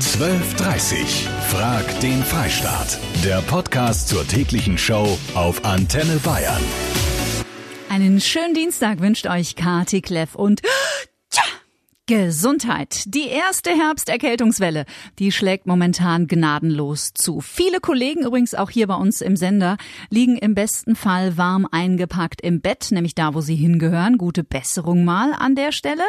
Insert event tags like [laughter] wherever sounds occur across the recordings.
1230. Frag den Freistaat. Der Podcast zur täglichen Show auf Antenne Bayern. Einen schönen Dienstag wünscht euch Kati Kleff und Gesundheit. Die erste Herbsterkältungswelle, die schlägt momentan gnadenlos zu. Viele Kollegen, übrigens auch hier bei uns im Sender, liegen im besten Fall warm eingepackt im Bett, nämlich da, wo sie hingehören. Gute Besserung mal an der Stelle.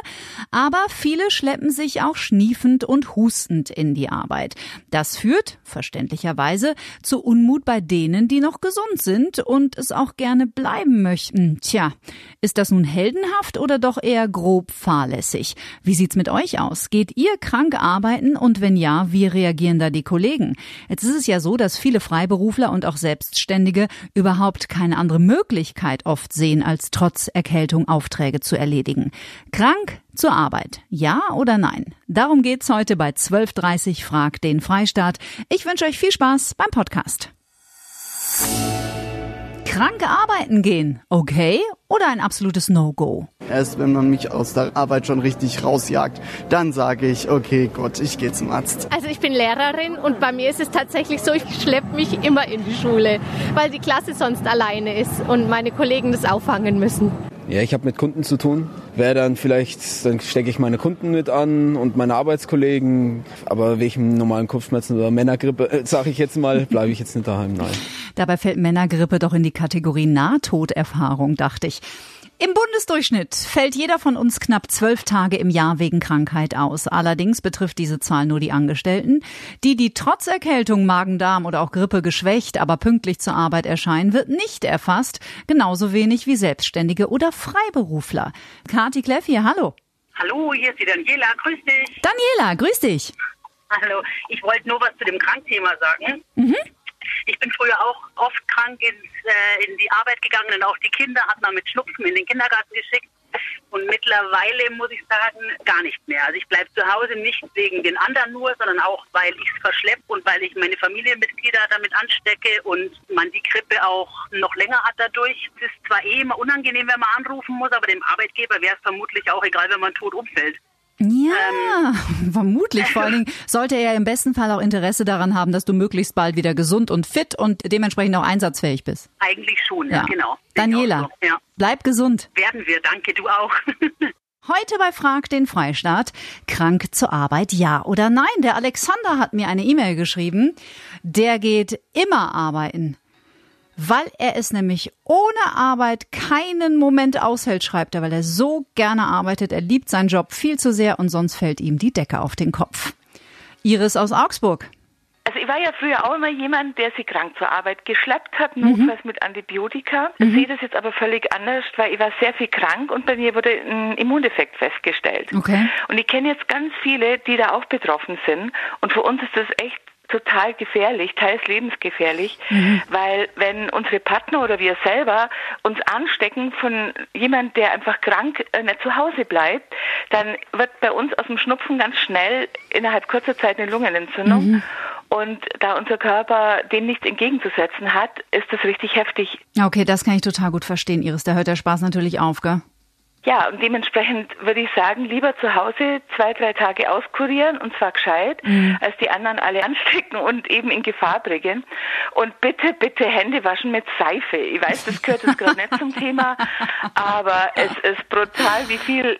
Aber viele schleppen sich auch schniefend und hustend in die Arbeit. Das führt, verständlicherweise, zu Unmut bei denen, die noch gesund sind und es auch gerne bleiben möchten. Tja, ist das nun heldenhaft oder doch eher grob fahrlässig? Wie sieht's mit euch aus? Geht ihr krank arbeiten und wenn ja, wie reagieren da die Kollegen? Jetzt ist es ja so, dass viele Freiberufler und auch Selbstständige überhaupt keine andere Möglichkeit oft sehen, als trotz Erkältung Aufträge zu erledigen. Krank zur Arbeit. Ja oder nein? Darum geht's heute bei 12.30 Frag den Freistaat. Ich wünsche euch viel Spaß beim Podcast. Krank arbeiten gehen, okay? Oder ein absolutes No-Go? Erst wenn man mich aus der Arbeit schon richtig rausjagt, dann sage ich, okay, Gott, ich gehe zum Arzt. Also ich bin Lehrerin und bei mir ist es tatsächlich so, ich schleppe mich immer in die Schule, weil die Klasse sonst alleine ist und meine Kollegen das auffangen müssen. Ja, ich habe mit Kunden zu tun. Wäre dann vielleicht, dann stecke ich meine Kunden mit an und meine Arbeitskollegen. Aber wegen normalen Kopfschmerzen oder Männergrippe, äh, sage ich jetzt mal, bleibe ich jetzt nicht daheim. Nein. Dabei fällt Männergrippe doch in die Kategorie Nahtoderfahrung, dachte ich. Im Bundesdurchschnitt fällt jeder von uns knapp zwölf Tage im Jahr wegen Krankheit aus. Allerdings betrifft diese Zahl nur die Angestellten. Die, die trotz Erkältung, Magen-Darm oder auch Grippe geschwächt, aber pünktlich zur Arbeit erscheinen, wird nicht erfasst. Genauso wenig wie Selbstständige oder Freiberufler. Kati Kleff hier, hallo. Hallo, hier ist die Daniela, grüß dich. Daniela, grüß dich. Hallo, ich wollte nur was zu dem Krankthema sagen. Mhm. Ich bin früher auch oft krank ins, äh, in die Arbeit gegangen und auch die Kinder hat man mit Schnupfen in den Kindergarten geschickt. Und mittlerweile muss ich sagen, gar nicht mehr. Also ich bleibe zu Hause nicht wegen den anderen nur, sondern auch, weil ich es verschleppe und weil ich meine Familienmitglieder damit anstecke und man die Grippe auch noch länger hat dadurch. Es ist zwar eh immer unangenehm, wenn man anrufen muss, aber dem Arbeitgeber wäre es vermutlich auch egal, wenn man tot umfällt. Ja, vermutlich. Vor allen Dingen [laughs] sollte er im besten Fall auch Interesse daran haben, dass du möglichst bald wieder gesund und fit und dementsprechend auch einsatzfähig bist. Eigentlich schon, ja, genau. Daniela, so, Ja. bleib gesund. Werden wir, danke, du auch. [laughs] Heute bei Frag den Freistaat. Krank zur Arbeit, ja oder nein? Der Alexander hat mir eine E-Mail geschrieben. Der geht immer arbeiten. Weil er es nämlich ohne Arbeit keinen Moment aushält, schreibt er, weil er so gerne arbeitet. Er liebt seinen Job viel zu sehr und sonst fällt ihm die Decke auf den Kopf. Iris aus Augsburg. Also ich war ja früher auch immer jemand, der sie krank zur Arbeit geschleppt hat, notfalls mit Antibiotika. Ich sehe das jetzt aber völlig anders, weil ich war sehr viel krank und bei mir wurde ein Immundefekt festgestellt. Okay. Und ich kenne jetzt ganz viele, die da auch betroffen sind. Und für uns ist das echt total gefährlich, teils lebensgefährlich, weil wenn unsere Partner oder wir selber uns anstecken von jemand, der einfach krank äh, nicht zu Hause bleibt, dann wird bei uns aus dem Schnupfen ganz schnell innerhalb kurzer Zeit eine Lungenentzündung. Und da unser Körper dem nichts entgegenzusetzen hat, ist das richtig heftig. Okay, das kann ich total gut verstehen, Iris. Da hört der Spaß natürlich auf, gell? Ja, und dementsprechend würde ich sagen, lieber zu Hause zwei, drei Tage auskurieren und zwar gescheit, als die anderen alle [laughs] anstecken und eben in Gefahr bringen. Und bitte, bitte Hände waschen mit Seife. Ich weiß, das gehört jetzt gerade nicht zum Thema, [laughs] aber es ist brutal, wie viel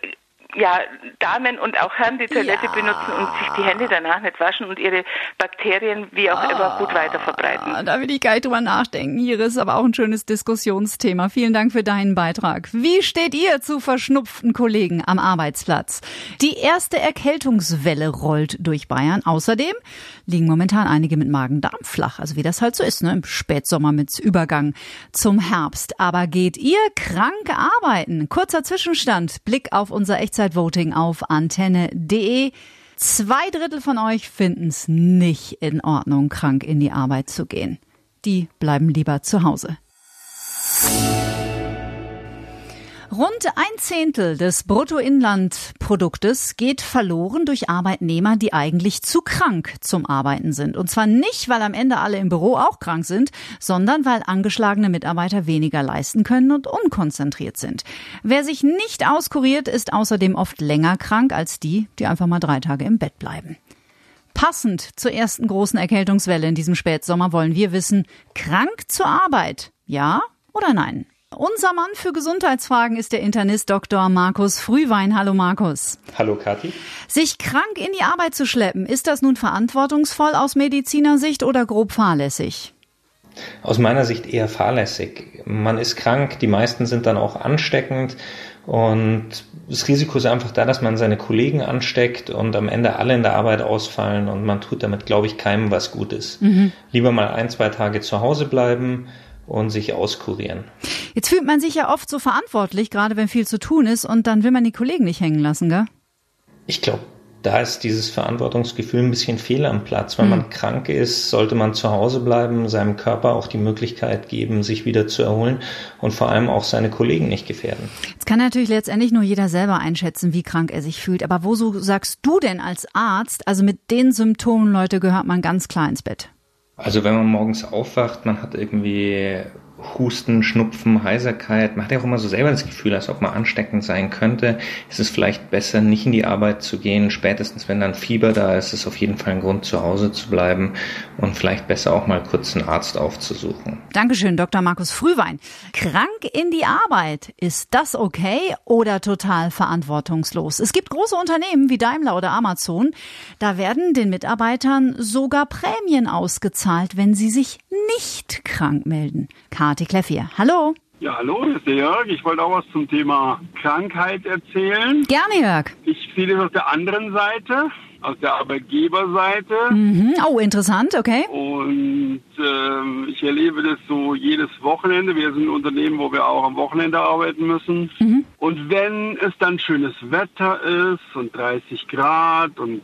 ja, Damen und auch Herren die Toilette Ja. benutzen und sich die Hände danach nicht waschen und ihre Bakterien wie auch immer gut weiter verbreiten. Ah, Da will ich gar nicht drüber nachdenken, Iris, aber auch ein schönes Diskussionsthema. Vielen Dank für deinen Beitrag. Wie steht ihr zu verschnupften Kollegen am Arbeitsplatz? Die erste Erkältungswelle rollt durch Bayern. Außerdem liegen momentan einige mit Magen-Darm flach, also wie das halt so ist, ne? im Spätsommer mit Übergang zum Herbst. Aber geht ihr krank arbeiten? Kurzer Zwischenstand, Blick auf unser Echtzeitvoting auf antenne.de. Zwei Drittel von euch finden es nicht in Ordnung, krank in die Arbeit zu gehen. Die bleiben lieber zu Hause. Rund ein Zehntel des Bruttoinlandproduktes geht verloren durch Arbeitnehmer, die eigentlich zu krank zum Arbeiten sind. Und zwar nicht, weil am Ende alle im Büro auch krank sind, sondern weil angeschlagene Mitarbeiter weniger leisten können und unkonzentriert sind. Wer sich nicht auskuriert, ist außerdem oft länger krank als die, die einfach mal drei Tage im Bett bleiben. Passend zur ersten großen Erkältungswelle in diesem Spätsommer wollen wir wissen, krank zur Arbeit, ja oder nein? Unser Mann für Gesundheitsfragen ist der Internist Dr. Markus Frühwein. Hallo Markus. Hallo Kathi. Sich krank in die Arbeit zu schleppen, ist das nun verantwortungsvoll aus Medizinersicht oder grob fahrlässig? Aus meiner Sicht eher fahrlässig. Man ist krank, die meisten sind dann auch ansteckend und das Risiko ist einfach da, dass man seine Kollegen ansteckt und am Ende alle in der Arbeit ausfallen und man tut damit, glaube ich, keinem was Gutes. Mhm. Lieber mal ein, zwei Tage zu Hause bleiben und sich auskurieren. Jetzt fühlt man sich ja oft so verantwortlich, gerade wenn viel zu tun ist und dann will man die Kollegen nicht hängen lassen, gell? Ich glaube, da ist dieses Verantwortungsgefühl ein bisschen fehl am Platz. Wenn mhm. man krank ist, sollte man zu Hause bleiben, seinem Körper auch die Möglichkeit geben, sich wieder zu erholen und vor allem auch seine Kollegen nicht gefährden. Jetzt kann natürlich letztendlich nur jeder selber einschätzen, wie krank er sich fühlt. Aber wo so sagst du denn als Arzt, also mit den Symptomen, Leute, gehört man ganz klar ins Bett? Also wenn man morgens aufwacht, man hat irgendwie Husten, Schnupfen, Heiserkeit. Man hat ja auch immer so selber das Gefühl, als ob man ansteckend sein könnte. Ist es vielleicht besser, nicht in die Arbeit zu gehen. Spätestens, wenn dann Fieber da ist, ist es auf jeden Fall ein Grund, zu Hause zu bleiben und vielleicht besser auch mal kurz einen Arzt aufzusuchen. Dankeschön, Dr. Markus Frühwein. Krank in die Arbeit. Ist das okay oder total verantwortungslos? Es gibt große Unternehmen wie Daimler oder Amazon. Da werden den Mitarbeitern sogar Prämien ausgezahlt, wenn sie sich nicht krank melden. Kati Kleffier. Hallo. Ja, hallo, das ist der Jörg. Ich wollte auch was zum Thema Krankheit erzählen. Gerne, Jörg. Ich sehe das auf der anderen Seite, aus der Arbeitgeberseite. Mhm. Oh, interessant, okay. Und äh, ich erlebe das so jedes Wochenende. Wir sind ein Unternehmen, wo wir auch am Wochenende arbeiten müssen. Mhm. Und wenn es dann schönes Wetter ist und 30 Grad und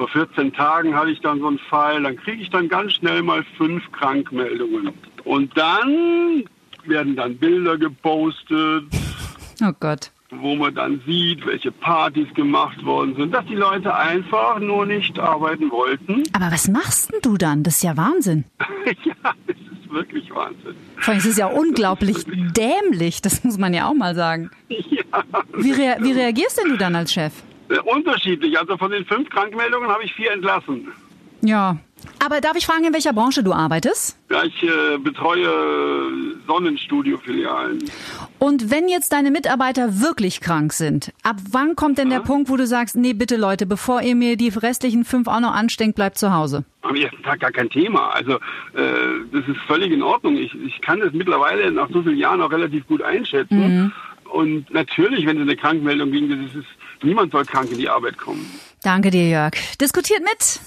vor 14 Tagen hatte ich dann so einen Fall, dann kriege ich dann ganz schnell mal fünf Krankmeldungen. Und dann werden dann Bilder gepostet. Oh Gott. Wo man dann sieht, welche Partys gemacht worden sind, dass die Leute einfach nur nicht arbeiten wollten. Aber was machst denn du dann? Das ist ja Wahnsinn. [laughs] ja, das ist wirklich Wahnsinn. Vor allem ist es ja unglaublich dämlich, das muss man ja auch mal sagen. Ja. Wie, rea wie reagierst denn du dann als Chef? Äh, unterschiedlich. Also von den fünf Krankmeldungen habe ich vier entlassen. Ja. Aber darf ich fragen, in welcher Branche du arbeitest? Ja, ich äh, betreue Sonnenstudio-Filialen. Und wenn jetzt deine Mitarbeiter wirklich krank sind, ab wann kommt denn ja. der Punkt, wo du sagst, nee, bitte Leute, bevor ihr mir die restlichen fünf auch noch ansteckt, bleibt zu Hause? Am ersten Tag gar kein Thema. Also äh, das ist völlig in Ordnung. Ich, ich kann das mittlerweile nach so vielen Jahren auch relativ gut einschätzen. Mhm. Und natürlich, wenn es eine Krankmeldung ging, das ist, niemand soll krank in die Arbeit kommen. Danke dir, Jörg. Diskutiert mit.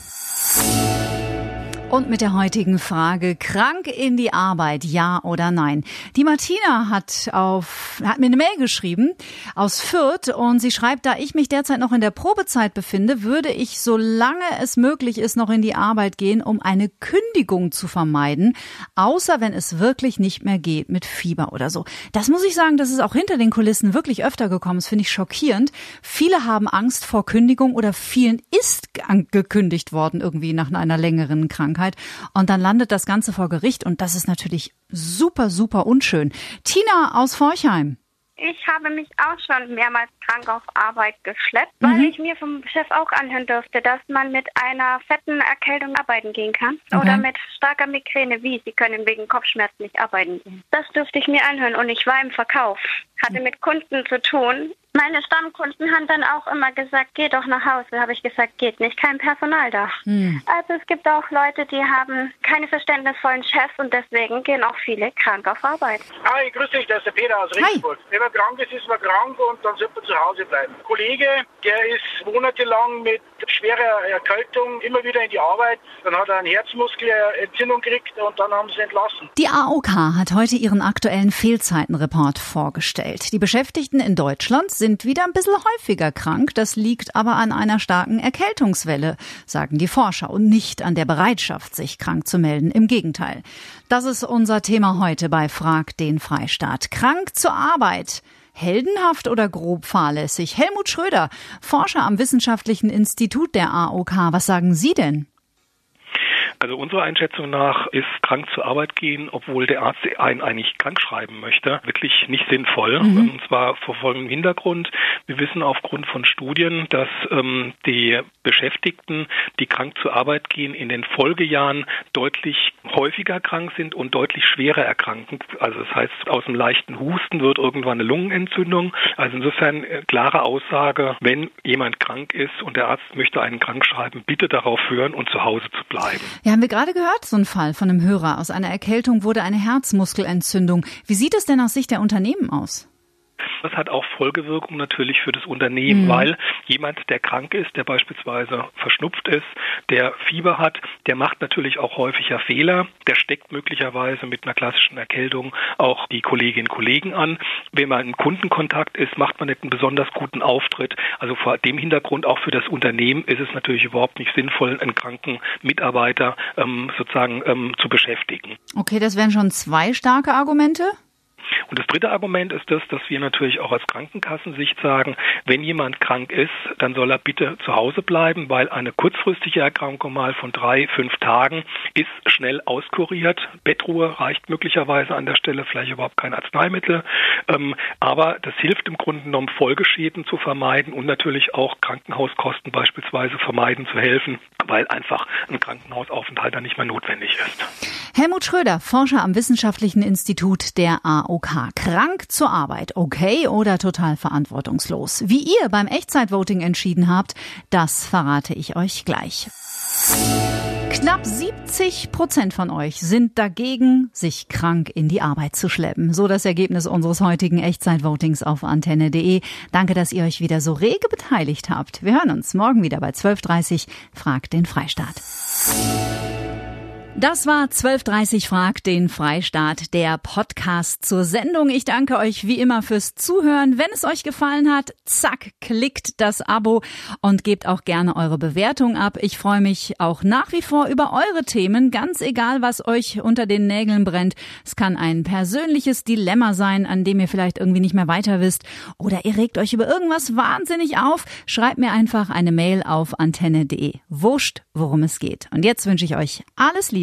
Und mit der heutigen Frage, krank in die Arbeit, ja oder nein? Die Martina hat auf, hat mir eine Mail geschrieben aus Fürth und sie schreibt, da ich mich derzeit noch in der Probezeit befinde, würde ich, solange es möglich ist, noch in die Arbeit gehen, um eine Kündigung zu vermeiden, außer wenn es wirklich nicht mehr geht mit Fieber oder so. Das muss ich sagen, das ist auch hinter den Kulissen wirklich öfter gekommen. Das finde ich schockierend. Viele haben Angst vor Kündigung oder vielen ist gekündigt worden irgendwie nach einer längeren Krankheit. Krankheit. Und dann landet das Ganze vor Gericht und das ist natürlich super, super unschön. Tina aus Forchheim. Ich habe mich auch schon mehrmals krank auf Arbeit geschleppt, weil mhm. ich mir vom Chef auch anhören durfte, dass man mit einer fetten Erkältung arbeiten gehen kann okay. oder mit starker Migräne, wie sie können wegen Kopfschmerzen nicht arbeiten gehen. Das durfte ich mir anhören und ich war im Verkauf, hatte mit Kunden zu tun meine Stammkunden haben dann auch immer gesagt, geh doch nach Hause. Habe ich gesagt, geht nicht, kein Personal da. Hm. Also es gibt auch Leute, die haben keine verständnisvollen Chefs und deswegen gehen auch viele krank auf Arbeit. Hi, grüß dich, das ist der Peter aus Regensburg. Wenn man krank ist, ist man krank und dann sollte man zu Hause bleiben. Ein Kollege, der ist monatelang mit schwerer Erkältung immer wieder in die Arbeit. Dann hat er eine Herzmuskelentzündung gekriegt und dann haben sie entlassen. Die AOK hat heute ihren aktuellen Fehlzeitenreport vorgestellt. Die Beschäftigten in Deutschland sind wieder ein bisschen häufiger krank. Das liegt aber an einer starken Erkältungswelle, sagen die Forscher, und nicht an der Bereitschaft, sich krank zu melden. Im Gegenteil. Das ist unser Thema heute bei Frag den Freistaat. Krank zur Arbeit. Heldenhaft oder grob fahrlässig? Helmut Schröder, Forscher am Wissenschaftlichen Institut der AOK. Was sagen Sie denn? Also unserer Einschätzung nach ist krank zur Arbeit gehen, obwohl der Arzt einen eigentlich krank schreiben möchte, wirklich nicht sinnvoll. Mhm. Und zwar vor folgendem Hintergrund. Wir wissen aufgrund von Studien, dass ähm, die Beschäftigten, die krank zur Arbeit gehen, in den Folgejahren deutlich häufiger krank sind und deutlich schwerer erkranken. Also das heißt, aus einem leichten Husten wird irgendwann eine Lungenentzündung. Also insofern äh, klare Aussage, wenn jemand krank ist und der Arzt möchte einen krank schreiben, bitte darauf hören und zu Hause zu bleiben. Ja, haben wir gerade gehört, so ein Fall von einem Hörer. Aus einer Erkältung wurde eine Herzmuskelentzündung. Wie sieht es denn aus Sicht der Unternehmen aus? Das hat auch Folgewirkung natürlich für das Unternehmen, mhm. weil jemand, der krank ist, der beispielsweise verschnupft ist, der Fieber hat, der macht natürlich auch häufiger Fehler. Der steckt möglicherweise mit einer klassischen Erkältung auch die Kolleginnen und Kollegen an. Wenn man im Kundenkontakt ist, macht man nicht einen besonders guten Auftritt. Also vor dem Hintergrund auch für das Unternehmen ist es natürlich überhaupt nicht sinnvoll, einen kranken Mitarbeiter ähm, sozusagen ähm, zu beschäftigen. Okay, das wären schon zwei starke Argumente. Und das dritte Argument ist das, dass wir natürlich auch aus Krankenkassensicht sagen, wenn jemand krank ist, dann soll er bitte zu Hause bleiben, weil eine kurzfristige Erkrankung mal von drei, fünf Tagen ist schnell auskuriert. Bettruhe reicht möglicherweise an der Stelle, vielleicht überhaupt kein Arzneimittel. Ähm, aber das hilft im Grunde genommen, Folgeschäden zu vermeiden und natürlich auch Krankenhauskosten beispielsweise vermeiden zu helfen, weil einfach ein Krankenhausaufenthalt dann nicht mehr notwendig ist. Helmut Schröder, Forscher am Wissenschaftlichen Institut der AOK. Krank zur Arbeit, okay oder total verantwortungslos? Wie ihr beim Echtzeitvoting entschieden habt, das verrate ich euch gleich. Knapp 70 Prozent von euch sind dagegen, sich krank in die Arbeit zu schleppen. So das Ergebnis unseres heutigen Echtzeitvotings auf antenne.de. Danke, dass ihr euch wieder so rege beteiligt habt. Wir hören uns morgen wieder bei 12.30 Fragt den Freistaat. Das war 12.30 Frag den Freistaat, der Podcast zur Sendung. Ich danke euch wie immer fürs Zuhören. Wenn es euch gefallen hat, zack, klickt das Abo und gebt auch gerne eure Bewertung ab. Ich freue mich auch nach wie vor über eure Themen, ganz egal, was euch unter den Nägeln brennt. Es kann ein persönliches Dilemma sein, an dem ihr vielleicht irgendwie nicht mehr weiter wisst oder ihr regt euch über irgendwas wahnsinnig auf. Schreibt mir einfach eine Mail auf antenne.de. Wurscht, worum es geht. Und jetzt wünsche ich euch alles Liebe